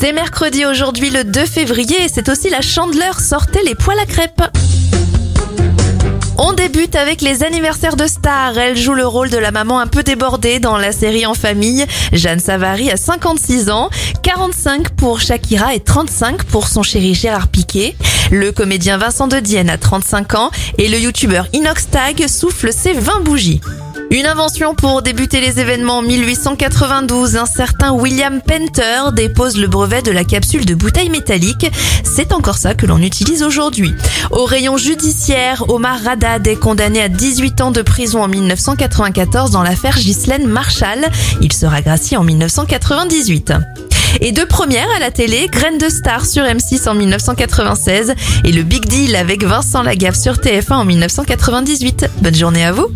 C'est mercredi aujourd'hui le 2 février et c'est aussi la chandeleur sortez les poils à crêpes. On débute avec les anniversaires de stars. Elle joue le rôle de la maman un peu débordée dans la série En famille. Jeanne Savary a 56 ans, 45 pour Shakira et 35 pour son chéri Gérard Piquet. Le comédien Vincent de Dienne a 35 ans et le youtubeur Inox Tag souffle ses 20 bougies. Une invention pour débuter les événements en 1892. Un certain William Penter dépose le brevet de la capsule de bouteille métallique. C'est encore ça que l'on utilise aujourd'hui. Au rayon judiciaire, Omar Radad est condamné à 18 ans de prison en 1994 dans l'affaire Ghislaine Marshall. Il sera gracié en 1998. Et deux premières à la télé, Graines de Star sur M6 en 1996 et le Big Deal avec Vincent Lagaffe sur TF1 en 1998. Bonne journée à vous